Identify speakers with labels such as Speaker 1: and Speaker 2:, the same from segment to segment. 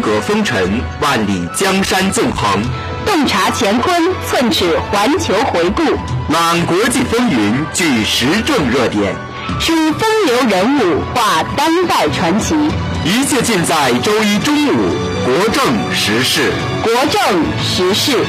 Speaker 1: 金戈风尘，万里江山纵横；
Speaker 2: 洞察乾坤，寸尺环球回顾。
Speaker 1: 览国际风云，聚时政热点，
Speaker 2: 书风流人物，画当代传奇。
Speaker 1: 一切尽在周一中午，国政时事。
Speaker 2: 国政时事。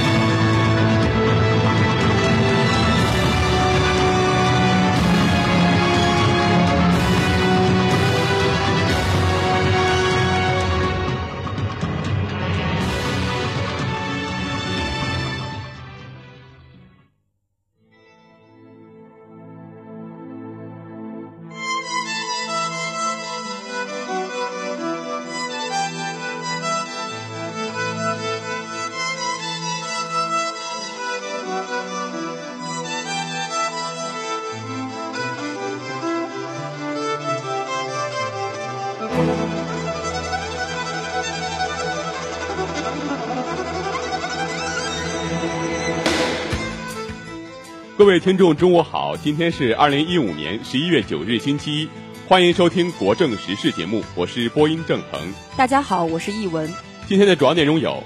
Speaker 3: 各位听众，中午好！今天是二零一五年十一月九日，星期一，欢迎收听国政时事节目，我是播音郑恒。
Speaker 4: 大家好，我是易文。
Speaker 3: 今天的主要内容有：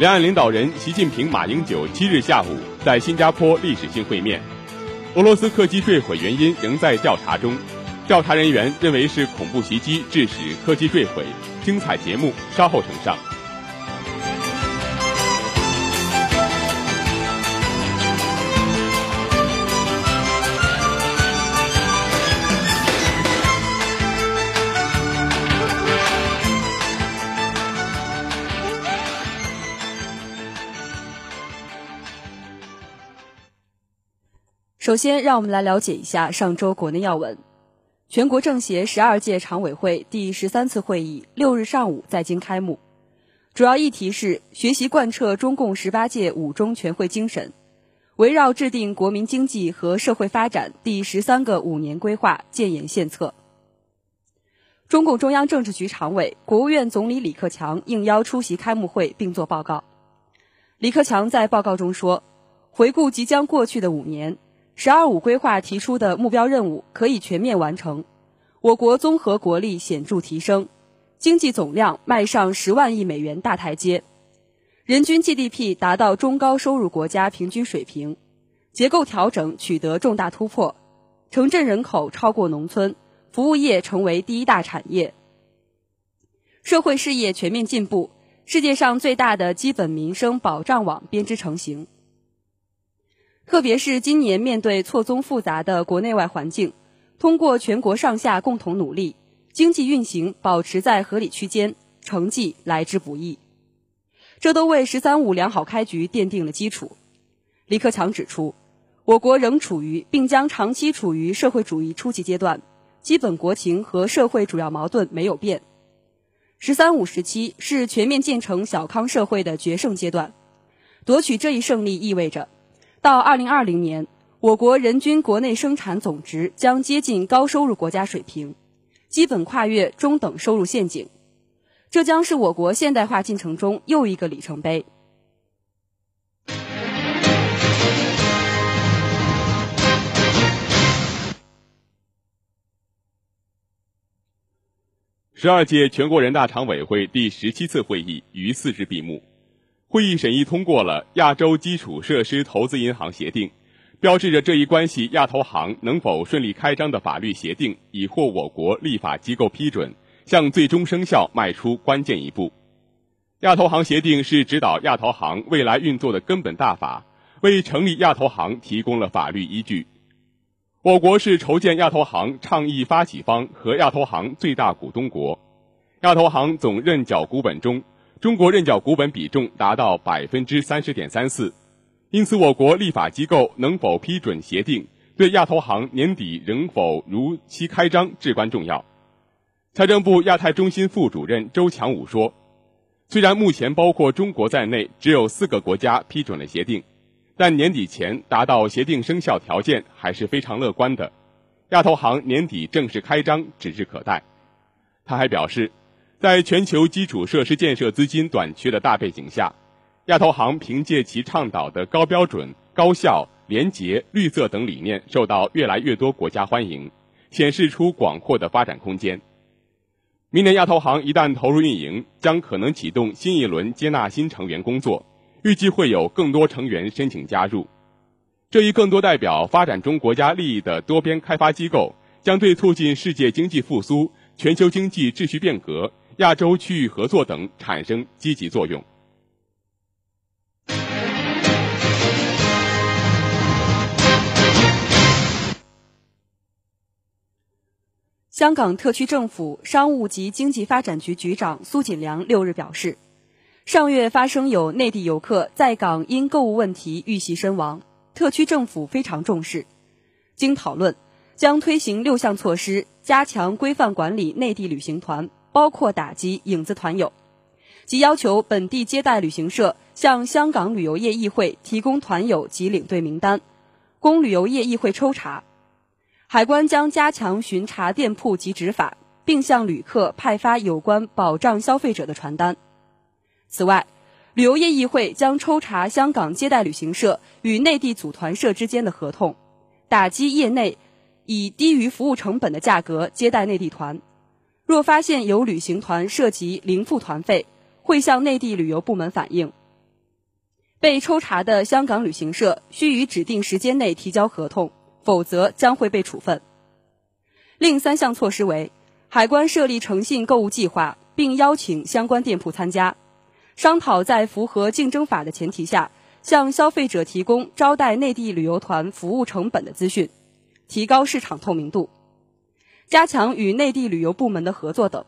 Speaker 3: 两岸领导人习近平、马英九七日下午在新加坡历史性会面；俄罗斯客机坠毁原因仍在调查中，调查人员认为是恐怖袭击致使客机坠毁。精彩节目稍后呈上。
Speaker 4: 首先，让我们来了解一下上周国内要闻。全国政协十二届常委会第十三次会议六日上午在京开幕，主要议题是学习贯彻中共十八届五中全会精神，围绕制定国民经济和社会发展第十三个五年规划建言献策。中共中央政治局常委、国务院总理李克强应邀出席开幕会并作报告。李克强在报告中说：“回顾即将过去的五年。”“十二五”规划提出的目标任务可以全面完成，我国综合国力显著提升，经济总量迈上十万亿美元大台阶，人均 GDP 达到中高收入国家平均水平，结构调整取得重大突破，城镇人口超过农村，服务业成为第一大产业，社会事业全面进步，世界上最大的基本民生保障网编织成型。特别是今年面对错综复杂的国内外环境，通过全国上下共同努力，经济运行保持在合理区间，成绩来之不易。这都为“十三五”良好开局奠定了基础。李克强指出，我国仍处于并将长期处于社会主义初级阶段，基本国情和社会主要矛盾没有变。“十三五”时期是全面建成小康社会的决胜阶段，夺取这一胜利意味着。到二零二零年，我国人均国内生产总值将接近高收入国家水平，基本跨越中等收入陷阱，这将是我国现代化进程中又一个里程碑。
Speaker 3: 十二届全国人大常委会第十七次会议于四日闭幕。会议审议通过了亚洲基础设施投资银行协定，标志着这一关系亚投行能否顺利开张的法律协定已获我国立法机构批准，向最终生效迈出关键一步。亚投行协定是指导亚投行未来运作的根本大法，为成立亚投行提供了法律依据。我国是筹建亚投行倡议发起方和亚投行最大股东国，亚投行总认缴股本中。中国认缴股本比重达到百分之三十点三四，因此我国立法机构能否批准协定，对亚投行年底仍否如期开张至关重要。财政部亚太中心副主任周强武说：“虽然目前包括中国在内只有四个国家批准了协定，但年底前达到协定生效条件还是非常乐观的。亚投行年底正式开张指日可待。”他还表示。在全球基础设施建设资金短缺的大背景下，亚投行凭借其倡导的高标准、高效、廉洁、绿色等理念，受到越来越多国家欢迎，显示出广阔的发展空间。明年亚投行一旦投入运营，将可能启动新一轮接纳新成员工作，预计会有更多成员申请加入。这一更多代表发展中国家利益的多边开发机构，将对促进世界经济复苏、全球经济秩序变革。亚洲区域合作等产生积极作用。
Speaker 4: 香港特区政府商务及经济发展局局长苏锦良六日表示，上月发生有内地游客在港因购物问题遇袭身亡，特区政府非常重视。经讨论，将推行六项措施，加强规范管理内地旅行团。包括打击影子团友，即要求本地接待旅行社向香港旅游业议会提供团友及领队名单，供旅游业议会抽查。海关将加强巡查店铺及执法，并向旅客派发有关保障消费者的传单。此外，旅游业议会将抽查香港接待旅行社与内地组团社之间的合同，打击业内以低于服务成本的价格接待内地团。若发现有旅行团涉及零付团费，会向内地旅游部门反映。被抽查的香港旅行社需于指定时间内提交合同，否则将会被处分。另三项措施为：海关设立诚信购物计划，并邀请相关店铺参加，商讨在符合竞争法的前提下，向消费者提供招待内地旅游团服务成本的资讯，提高市场透明度。加强与内地旅游部门的合作等。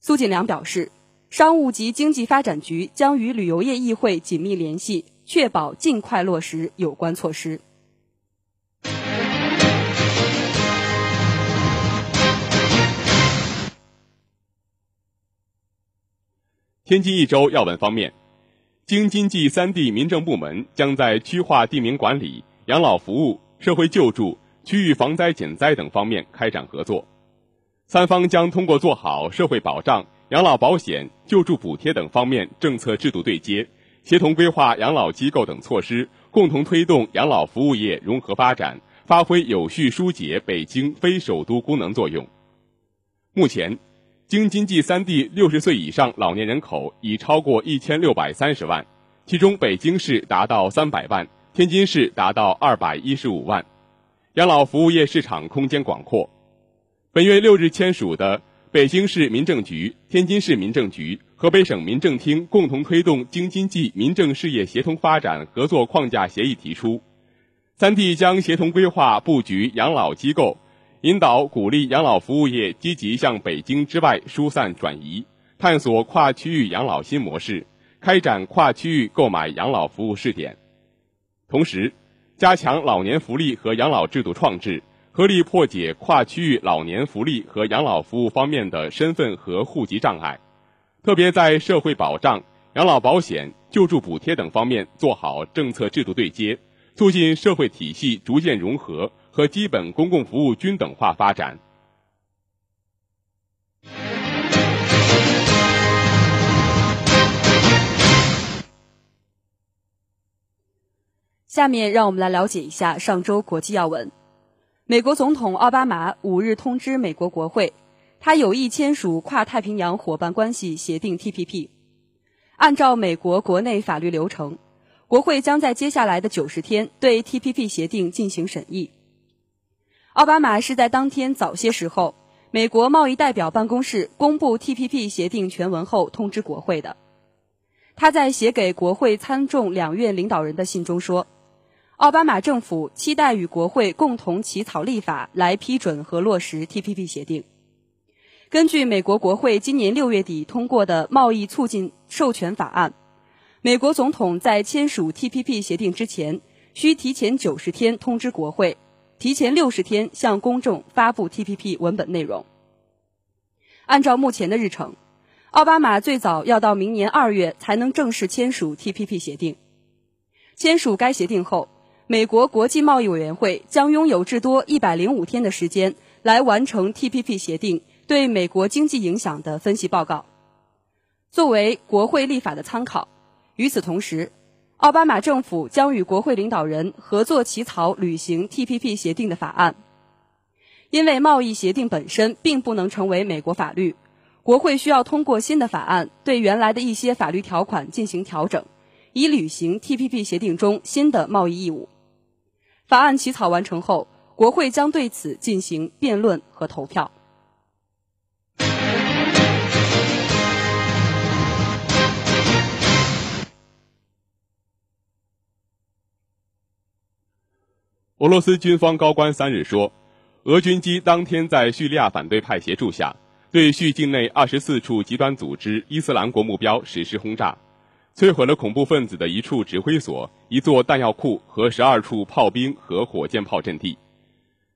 Speaker 4: 苏锦良表示，商务及经济发展局将与旅游业议会紧密联系，确保尽快落实有关措施。
Speaker 3: 天津一周要闻方面，京津冀三地民政部门将在区划地名管理、养老服务、社会救助。区域防灾减灾等方面开展合作，三方将通过做好社会保障、养老保险、救助补贴等方面政策制度对接，协同规划养老机构等措施，共同推动养老服务业融合发展，发挥有序疏解北京非首都功能作用。目前，京津冀三地六十岁以上老年人口已超过一千六百三十万，其中北京市达到三百万，天津市达到二百一十五万。养老服务业市场空间广阔。本月六日签署的北京市民政局、天津市民政局、河北省民政厅共同推动京津冀民政事业协同发展合作框架协议提出，三地将协同规划布局养老机构，引导鼓励养老服务业积极向北京之外疏散转移，探索跨区域养老新模式，开展跨区域购买养老服务试点。同时，加强老年福利和养老制度创制。合力破解跨区域老年福利和养老服务方面的身份和户籍障碍，特别在社会保障、养老保险、救助补贴等方面做好政策制度对接，促进社会体系逐渐融合和基本公共服务均等化发展。
Speaker 4: 下面让我们来了解一下上周国际要闻。美国总统奥巴马五日通知美国国会，他有意签署跨太平洋伙伴关系协定 （TPP）。按照美国国内法律流程，国会将在接下来的九十天对 TPP 协定进行审议。奥巴马是在当天早些时候，美国贸易代表办公室公布 TPP 协定全文后通知国会的。他在写给国会参众两院领导人的信中说。奥巴马政府期待与国会共同起草立法来批准和落实 TPP 协定。根据美国国会今年六月底通过的贸易促进授权法案，美国总统在签署 TPP 协定之前，需提前九十天通知国会，提前六十天向公众发布 TPP 文本内容。按照目前的日程，奥巴马最早要到明年二月才能正式签署 TPP 协定。签署该协定后，美国国际贸易委员会将拥有至多一百零五天的时间来完成 TPP 协定对美国经济影响的分析报告，作为国会立法的参考。与此同时，奥巴马政府将与国会领导人合作起草履行 TPP 协定的法案。因为贸易协定本身并不能成为美国法律，国会需要通过新的法案对原来的一些法律条款进行调整，以履行 TPP 协定中新的贸易义务。法案起草完成后，国会将对此进行辩论和投票。
Speaker 3: 俄罗斯军方高官三日说，俄军机当天在叙利亚反对派协助下，对叙境内二十四处极端组织伊斯兰国目标实施轰炸。摧毁了恐怖分子的一处指挥所、一座弹药库和十二处炮兵和火箭炮阵地。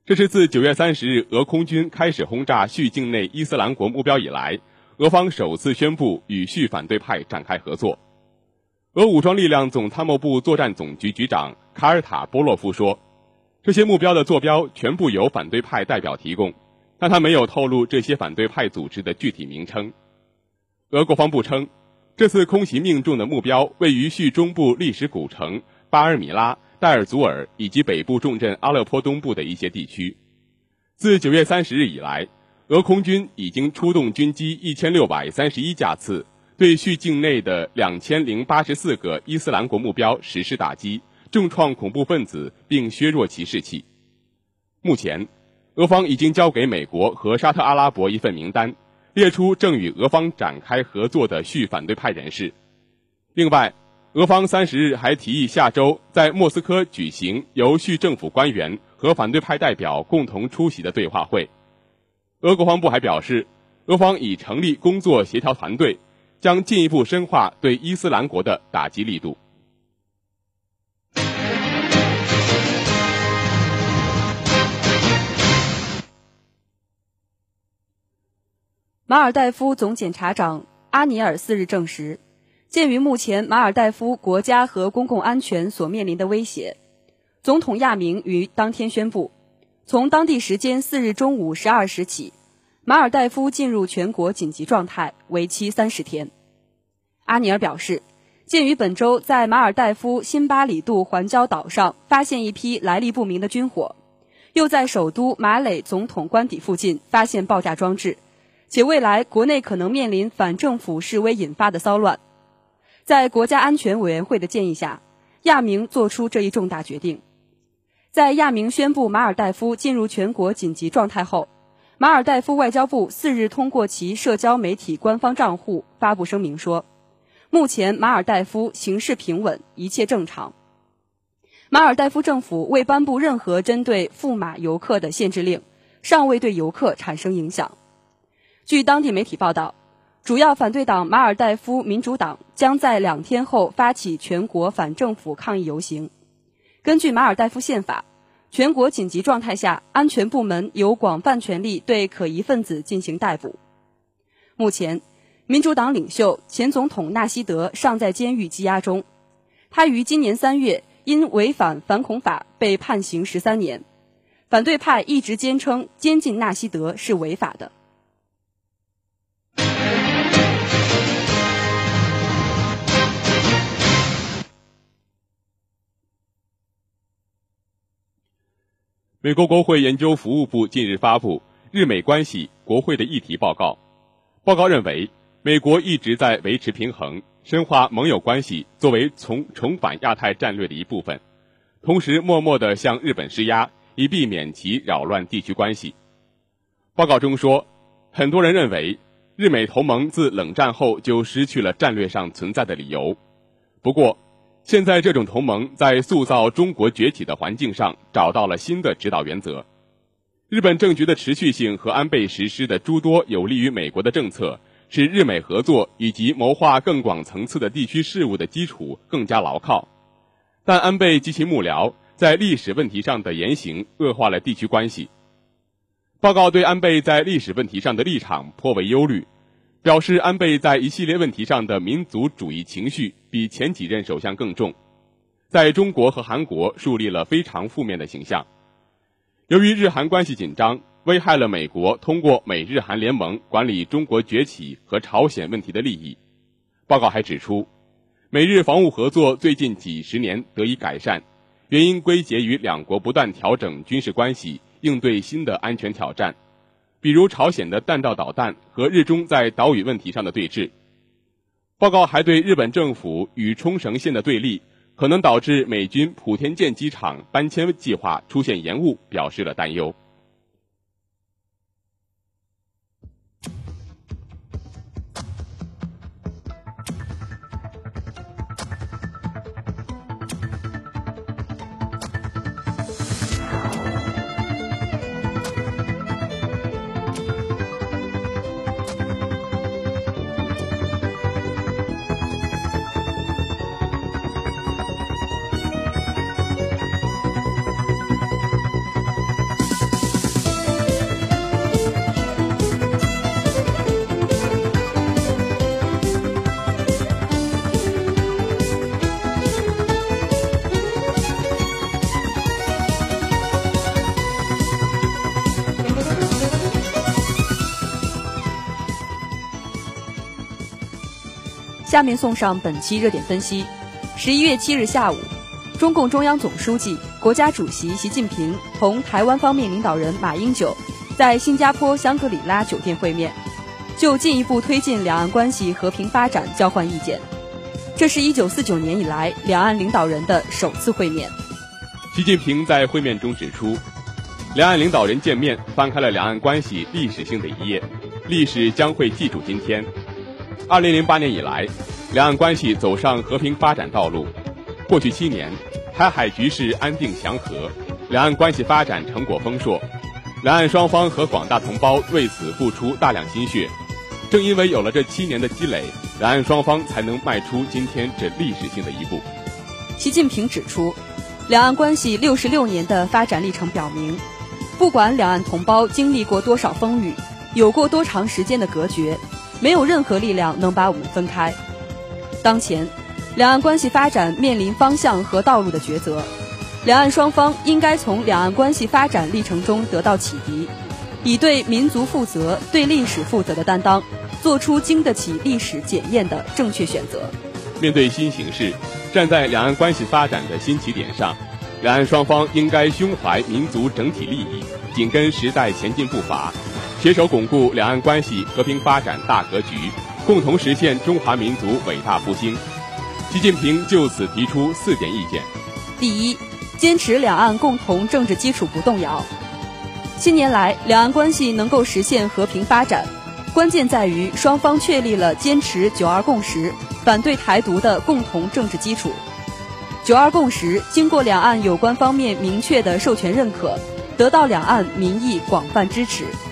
Speaker 3: 这是自九月三十日俄空军开始轰炸叙境内伊斯兰国目标以来，俄方首次宣布与叙反对派展开合作。俄武装力量总参谋部作战总局局长卡尔塔波洛夫说：“这些目标的坐标全部由反对派代表提供，但他没有透露这些反对派组织的具体名称。”俄国防部称。这次空袭命中的目标位于叙中部历史古城巴尔米拉、代尔祖尔以及北部重镇阿勒颇东部的一些地区。自九月三十日以来，俄空军已经出动军机一千六百三十一架次，对叙境内的两千零八十四个伊斯兰国目标实施打击，重创恐怖分子并削弱其士气。目前，俄方已经交给美国和沙特阿拉伯一份名单。列出正与俄方展开合作的叙反对派人士。另外，俄方三十日还提议下周在莫斯科举行由叙政府官员和反对派代表共同出席的对话会。俄国防部还表示，俄方已成立工作协调团队，将进一步深化对伊斯兰国的打击力度。
Speaker 4: 马尔代夫总检察长阿尼尔四日证实，鉴于目前马尔代夫国家和公共安全所面临的威胁，总统亚明于当天宣布，从当地时间四日中午十二时起，马尔代夫进入全国紧急状态，为期三十天。阿尼尔表示，鉴于本周在马尔代夫新巴里杜环礁岛上发现一批来历不明的军火，又在首都马累总统官邸附近发现爆炸装置。且未来国内可能面临反政府示威引发的骚乱，在国家安全委员会的建议下，亚明作出这一重大决定。在亚明宣布马尔代夫进入全国紧急状态后，马尔代夫外交部四日通过其社交媒体官方账户发布声明说，目前马尔代夫形势平稳，一切正常。马尔代夫政府未颁布任何针对赴马游客的限制令，尚未对游客产生影响。据当地媒体报道，主要反对党马尔代夫民主党将在两天后发起全国反政府抗议游行。根据马尔代夫宪法，全国紧急状态下，安全部门有广泛权力对可疑分子进行逮捕。目前，民主党领袖前总统纳西德尚在监狱羁押中，他于今年三月。因违反反恐法被判刑十三年，反对派一直坚称监禁纳西德是违法的。
Speaker 3: 美国国会研究服务部近日发布《日美关系国会的议题报告》，报告认为，美国一直在维持平衡。深化盟友关系作为从重返亚太战略的一部分，同时默默地向日本施压，以避免其扰乱地区关系。报告中说，很多人认为日美同盟自冷战后就失去了战略上存在的理由。不过，现在这种同盟在塑造中国崛起的环境上找到了新的指导原则。日本政局的持续性和安倍实施的诸多有利于美国的政策。使日美合作以及谋划更广层次的地区事务的基础更加牢靠，但安倍及其幕僚在历史问题上的言行恶化了地区关系。报告对安倍在历史问题上的立场颇为忧虑，表示安倍在一系列问题上的民族主义情绪比前几任首相更重，在中国和韩国树立了非常负面的形象。由于日韩关系紧张。危害了美国通过美日韩联盟管理中国崛起和朝鲜问题的利益。报告还指出，美日防务合作最近几十年得以改善，原因归结于两国不断调整军事关系，应对新的安全挑战，比如朝鲜的弹道导弹和日中在岛屿问题上的对峙。报告还对日本政府与冲绳县的对立可能导致美军普天舰机场搬迁计划出现延误表示了担忧。
Speaker 4: 下面送上本期热点分析。十一月七日下午，中共中央总书记、国家主席习近平同台湾方面领导人马英九在新加坡香格里拉酒店会面，就进一步推进两岸关系和平发展交换意见。这是一九四九年以来两岸领导人的首次会面。
Speaker 3: 习近平在会面中指出，两岸领导人见面翻开了两岸关系历史性的一页，历史将会记住今天。二零零八年以来，两岸关系走上和平发展道路。过去七年，台海局势安定祥和，两岸关系发展成果丰硕，两岸双方和广大同胞为此付出大量心血。正因为有了这七年的积累，两岸双方才能迈出今天这历史性的一步。
Speaker 4: 习近平指出，两岸关系六十六年的发展历程表明，不管两岸同胞经历过多少风雨，有过多长时间的隔绝。没有任何力量能把我们分开。当前，两岸关系发展面临方向和道路的抉择，两岸双方应该从两岸关系发展历程中得到启迪，以对民族负责、对历史负责的担当，做出经得起历史检验的正确选择。
Speaker 3: 面对新形势，站在两岸关系发展的新起点上，两岸双方应该胸怀民族整体利益，紧跟时代前进步伐。携手巩固两岸关系和平发展大格局，共同实现中华民族伟大复兴。习近平就此提出四点意见：
Speaker 4: 第一，坚持两岸共同政治基础不动摇。近年来，两岸关系能够实现和平发展，关键在于双方确立了坚持“九二共识”、反对台独的共同政治基础。“九二共识”经过两岸有关方面明确的授权认可，得到两岸民意广泛支持。“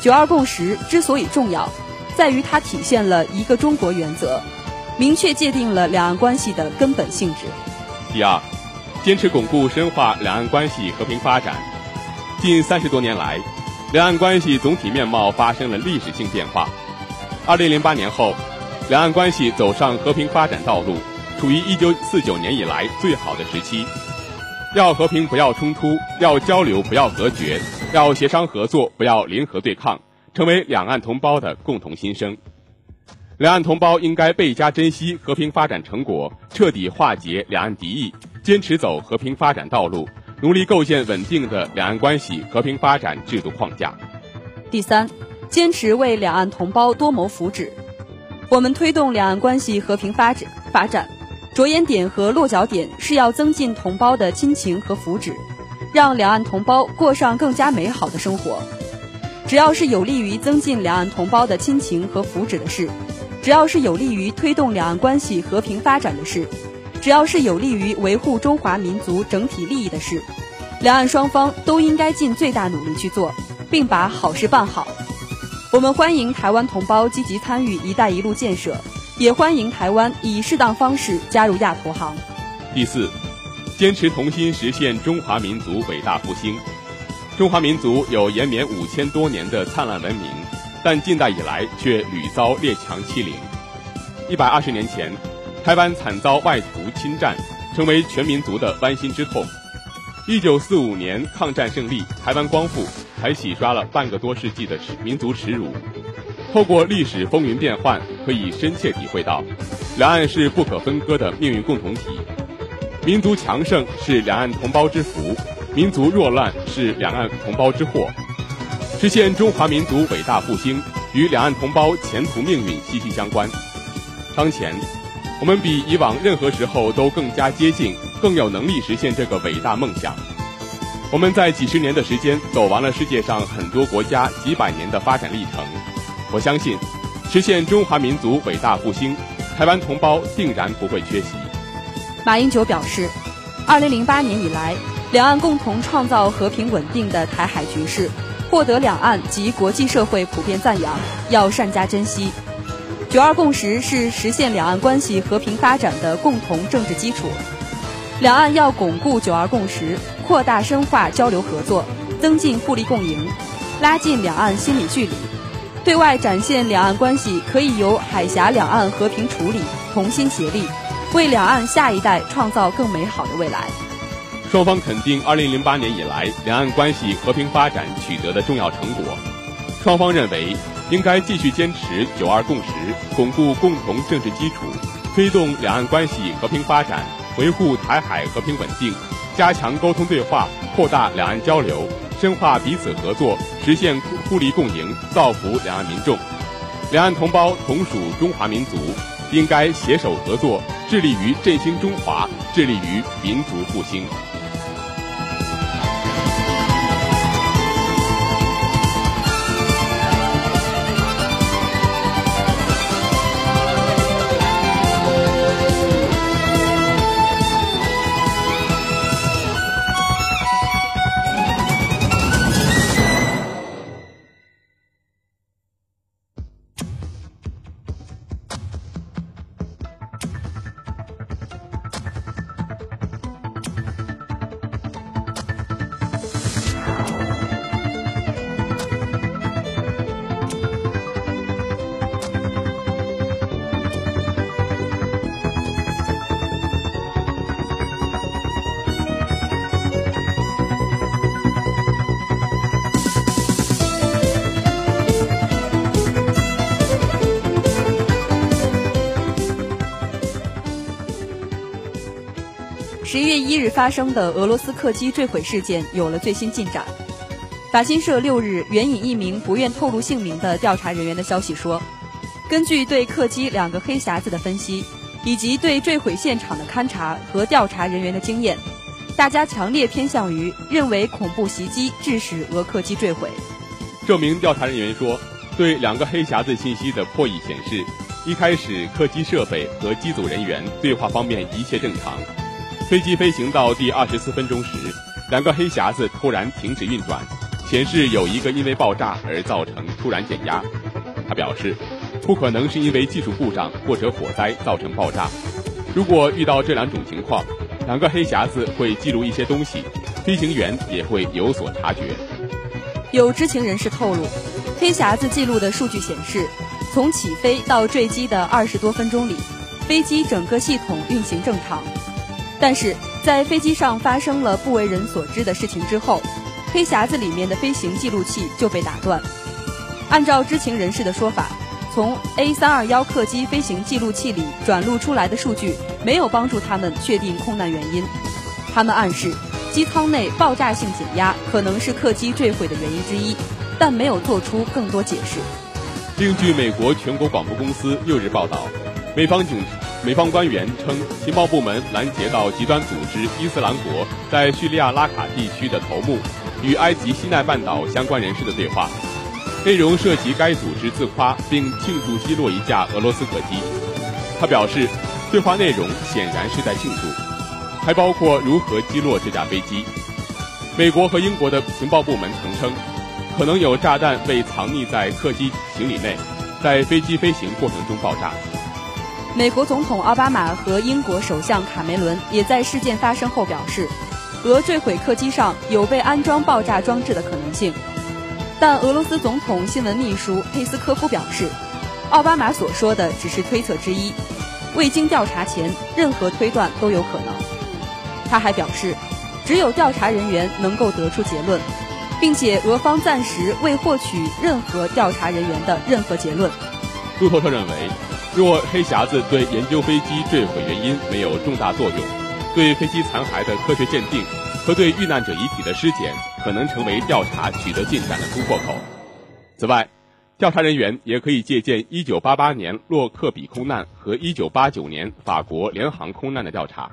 Speaker 4: 九二共识”之所以重要，在于它体现了一个中国原则，明确界定了两岸关系的根本性质。
Speaker 3: 第二，坚持巩固深化两岸关系和平发展。近三十多年来，两岸关系总体面貌发生了历史性变化。二零零八年后，两岸关系走上和平发展道路，处于一九四九年以来最好的时期。要和平，不要冲突；要交流，不要隔绝；要协商合作，不要联合对抗，成为两岸同胞的共同心声。两岸同胞应该倍加珍惜和平发展成果，彻底化解两岸敌意，坚持走和平发展道路。努力构建稳定的两岸关系和平发展制度框架。
Speaker 4: 第三，坚持为两岸同胞多谋福祉。我们推动两岸关系和平发展，发展着眼点和落脚点是要增进同胞的亲情和福祉，让两岸同胞过上更加美好的生活。只要是有利于增进两岸同胞的亲情和福祉的事，只要是有利于推动两岸关系和平发展的事。只要是有利于维护中华民族整体利益的事，两岸双方都应该尽最大努力去做，并把好事办好。我们欢迎台湾同胞积极参与“一带一路”建设，也欢迎台湾以适当方式加入亚投行。
Speaker 3: 第四，坚持同心实现中华民族伟大复兴。中华民族有延绵五千多年的灿烂文明，但近代以来却屡遭列强欺凌。一百二十年前。台湾惨遭外族侵占，成为全民族的剜心之痛。一九四五年抗战胜利，台湾光复，才洗刷了半个多世纪的民族耻辱。透过历史风云变幻，可以深切体会到，两岸是不可分割的命运共同体。民族强盛是两岸同胞之福，民族弱乱是两岸同胞之祸。实现中华民族伟大复兴，与两岸同胞前途命运息息相关。当前。我们比以往任何时候都更加接近，更有能力实现这个伟大梦想。我们在几十年的时间走完了世界上很多国家几百年的发展历程。我相信，实现中华民族伟大复兴，台湾同胞定然不会缺席。
Speaker 4: 马英九表示，二零零八年以来，两岸共同创造和平稳定的台海局势，获得两岸及国际社会普遍赞扬，要善加珍惜。九二共识是实现两岸关系和平发展的共同政治基础，两岸要巩固九二共识，扩大深化交流合作，增进互利共赢，拉近两岸心理距离，对外展现两岸关系可以由海峡两岸和平处理，同心协力，为两岸下一代创造更美好的未来。
Speaker 3: 双方肯定二零零八年以来两岸关系和平发展取得的重要成果，双方认为。应该继续坚持“九二共识”，巩固共同政治基础，推动两岸关系和平发展，维护台海和平稳定，加强沟通对话，扩大两岸交流，深化彼此合作，实现互利共赢，造福两岸民众。两岸同胞同属中华民族，应该携手合作，致力于振兴中华，致力于民族复兴。
Speaker 4: 一日发生的俄罗斯客机坠毁事件有了最新进展。法新社六日援引一名不愿透露姓名的调查人员的消息说，根据对客机两个黑匣子的分析，以及对坠毁现场的勘查和调查人员的经验，大家强烈偏向于认为恐怖袭击致使俄客机坠毁。
Speaker 3: 这名调查人员说，对两个黑匣子信息的破译显示，一开始客机设备和机组人员对话方面一切正常，飞机飞行到第二十四分钟时，两个黑匣子突然停止运转，显示有一个因为爆炸而造成突然减压。他表示，不可能是因为技术故障或者火灾造成爆炸。如果遇到这两种情况，两个黑匣子会记录一些东西，飞行员也会有所察觉。
Speaker 4: 有知情人士透露，黑匣子记录的数据显示，从起飞到坠机的二十多分钟里，飞机整个系统运行正常。但是在飞机上发生了不为人所知的事情之后，黑匣子里面的飞行记录器就被打断。按照知情人士的说法，从 A 三二幺客机飞行记录器里转录出来的数据没有帮助他们确定空难原因。他们暗示。机舱内爆炸性减压可能是客机坠毁的原因之一，但没有做出更多解释。
Speaker 3: 另据美国全国广播公司六日报道，美方警美方官员称，情报部门拦截到极端组织伊斯兰国在叙利亚拉卡地区的头目与埃及西奈半岛相关人士的对话，内容涉及该组织自夸并庆祝击落一架俄罗斯客机。他表示，对话内容显然是在庆祝。还包括如何击落这架飞机。美国和英国的情报部门曾称，可能有炸弹被藏匿在客机行李内，在飞机飞行过程中爆炸。
Speaker 4: 美国总统奥巴马和英国首相卡梅伦也在事件发生后表示，俄坠毁客机上有被安装爆炸装置的可能性。但俄罗斯总统新闻秘书佩斯科夫表示，奥巴马所说的只是推测之一，未经调查前，任何推断都有可能。他还表示，只有调查人员能够得出结论，并且俄方暂时未获取任何调查人员的任何结论。
Speaker 3: 路透社认为，若黑匣子对研究飞机坠毁原因没有重大作用，对飞机残骸的科学鉴定和对遇难者遗体的尸检可能成为调查取得进展的突破口。此外，调查人员也可以借鉴1988年洛克比空难和1989年法国联航空难的调查。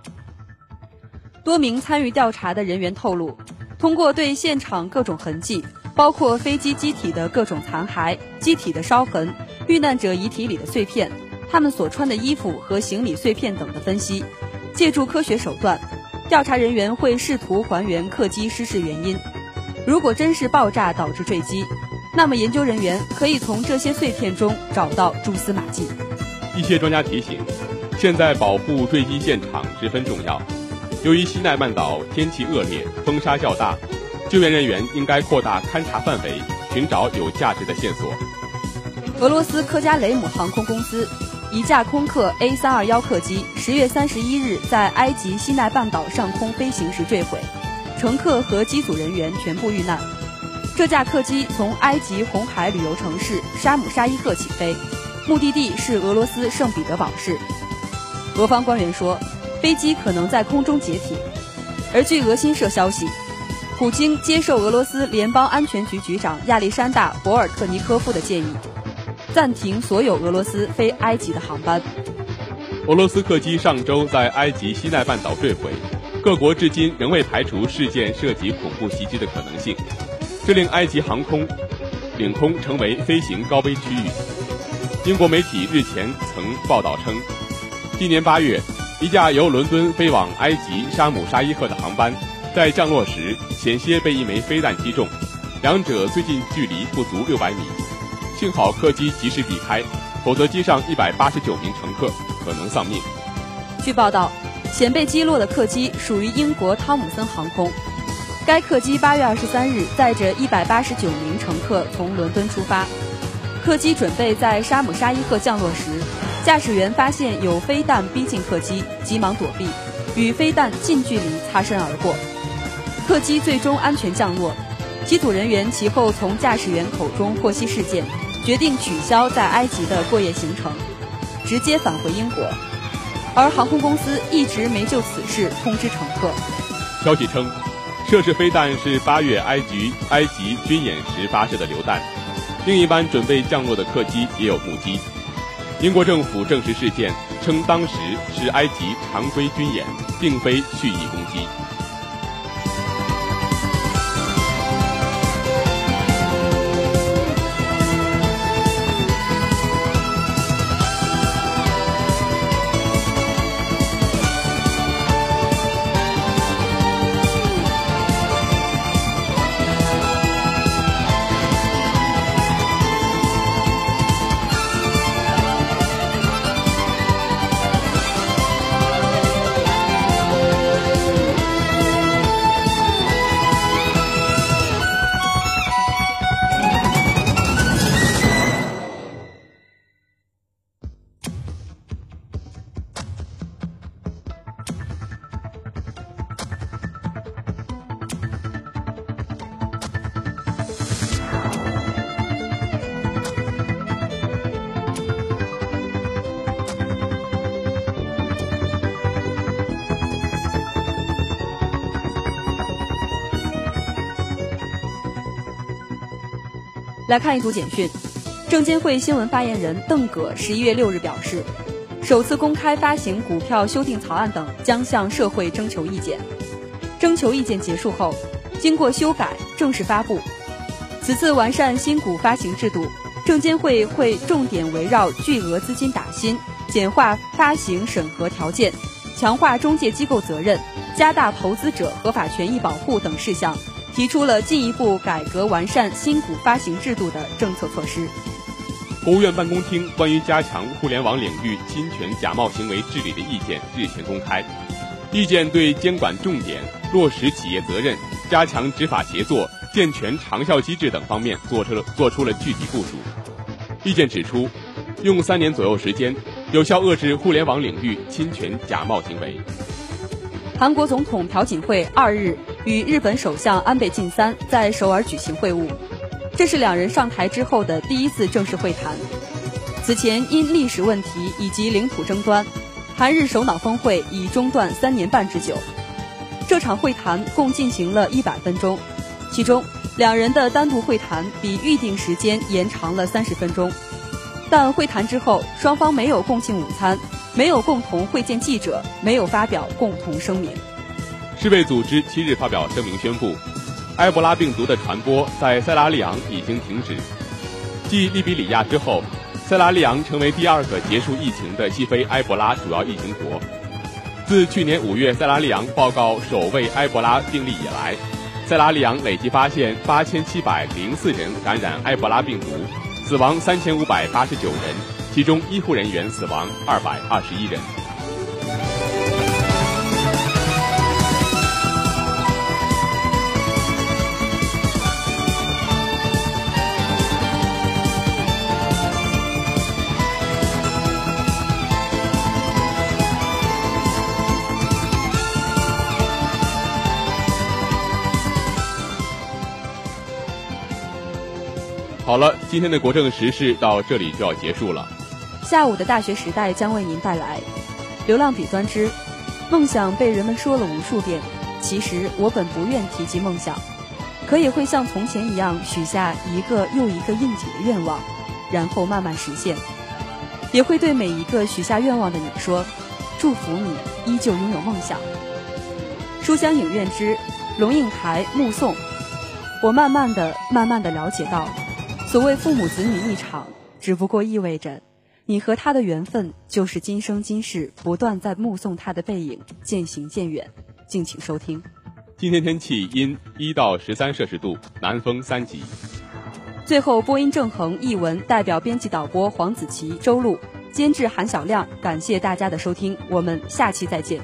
Speaker 4: 多名参与调查的人员透露，通过对现场各种痕迹，包括飞机机体的各种残骸、机体的烧痕、遇难者遗体里的碎片、他们所穿的衣服和行李碎片等的分析，借助科学手段，调查人员会试图还原客机失事原因。如果真是爆炸导致坠机，那么研究人员可以从这些碎片中找到蛛丝马迹。
Speaker 3: 一些专家提醒，现在保护坠机现场十分重要。由于西奈半岛天气恶劣，风沙较大，救援人员应该扩大勘察范围，寻找有价值的线索。
Speaker 4: 俄罗斯科加雷姆航空公司一架空客 A 三二幺客机十月三十一日在埃及西奈半岛上空飞行时坠毁，乘客和机组人员全部遇难。这架客机从埃及红海旅游城市沙姆沙伊赫起飞，目的地是俄罗斯圣彼得堡市。俄方官员说。飞机可能在空中解体，而据俄新社消息，普京接受俄罗斯联邦安全局局长亚历山大·博尔特尼科夫的建议，暂停所有俄罗斯飞埃及的航班。
Speaker 3: 俄罗斯客机上周在埃及西奈半岛坠毁，各国至今仍未排除事件涉及恐怖袭击的可能性，这令埃及航空领空成为飞行高危区域。英国媒体日前曾报道称，今年八月。一架由伦敦飞往埃及沙姆沙伊赫的航班，在降落时险些被一枚飞弹击中，两者最近距离不足六百米，幸好客机及时避开，否则机上一百八十九名乘客可能丧命。
Speaker 4: 据报道，前被击落的客机属于英国汤姆森航空，该客机八月二十三日载着一百八十九名乘客从伦敦出发，客机准备在沙姆沙伊赫降落时。驾驶员发现有飞弹逼近客机，急忙躲避，与飞弹近距离擦身而过。客机最终安全降落，机组人员其后从驾驶员口中获悉事件，决定取消在埃及的过夜行程，直接返回英国。而航空公司一直没就此事通知乘客。
Speaker 3: 消息称，涉事飞弹是八月埃及埃及军演时发射的榴弹。另一班准备降落的客机也有目击。英国政府证实事件，称当时是埃及常规军演，并非蓄意攻击。
Speaker 4: 来看一组简讯。证监会新闻发言人邓葛十一月六日表示，首次公开发行股票修订草案等将向社会征求意见。征求意见结束后，经过修改正式发布。此次完善新股发行制度，证监会会重点围绕巨额资金打新、简化发行审核条件、强化中介机构责任、加大投资者合法权益保护等事项，提出了进一步改革完善新股发行制度的政策措施。
Speaker 3: 国务院办公厅关于加强互联网领域侵权假冒行为治理的意见日前公开，意见对监管重点、落实企业责任、加强执法协作、健全长效机制等方面做出了做出了具体部署。意见指出，用三年左右时间，有效遏制互联网领域侵权假冒行为。
Speaker 4: 韩国总统朴槿惠二日与日本首相安倍晋三在首尔举行会晤。这是两人上台之后的第一次正式会谈。此前因历史问题以及领土争端，韩日首脑峰会已中断三年半之久。这场会谈共进行了一百分钟，其中两人的单独会谈比预定时间延长了三十分钟。但会谈之后，双方没有共进午餐，没有共同会见记者，没有发表共同声明。
Speaker 3: 世卫组织七日发表声明宣布。埃博拉病毒的传播在塞拉利昂已经停止。继利比里亚之后，塞拉利昂成为第二个结束疫情的西非埃博拉主要疫情国。自去年五月塞拉利昂报告首位埃博拉病例以来，塞拉利昂累计发现八千七百零四人感染埃博拉病毒，死亡三千五百八十九人，其中医护人员死亡二百二十一人。好了，今天的国政时事到这里就要结束了。
Speaker 4: 下午的大学时代将为您带来《流浪笔端之梦想被人们说了无数遍，其实我本不愿提及梦想，可也会像从前一样许下一个又一个应景的愿望，然后慢慢实现。也会对每一个许下愿望的你说，祝福你依旧拥有梦想。书香影院之龙应台目送，我慢慢的、慢慢的了解到。所谓父母子女一场，只不过意味着，你和他的缘分就是今生今世不断在目送他的背影渐行渐远。敬请收听。
Speaker 3: 今天天气阴一到十三摄氏度，南风三级。
Speaker 4: 最后，播音郑恒、译文代表编辑导播黄子琪、周璐，监制韩小亮，感谢大家的收听，我们下期再见。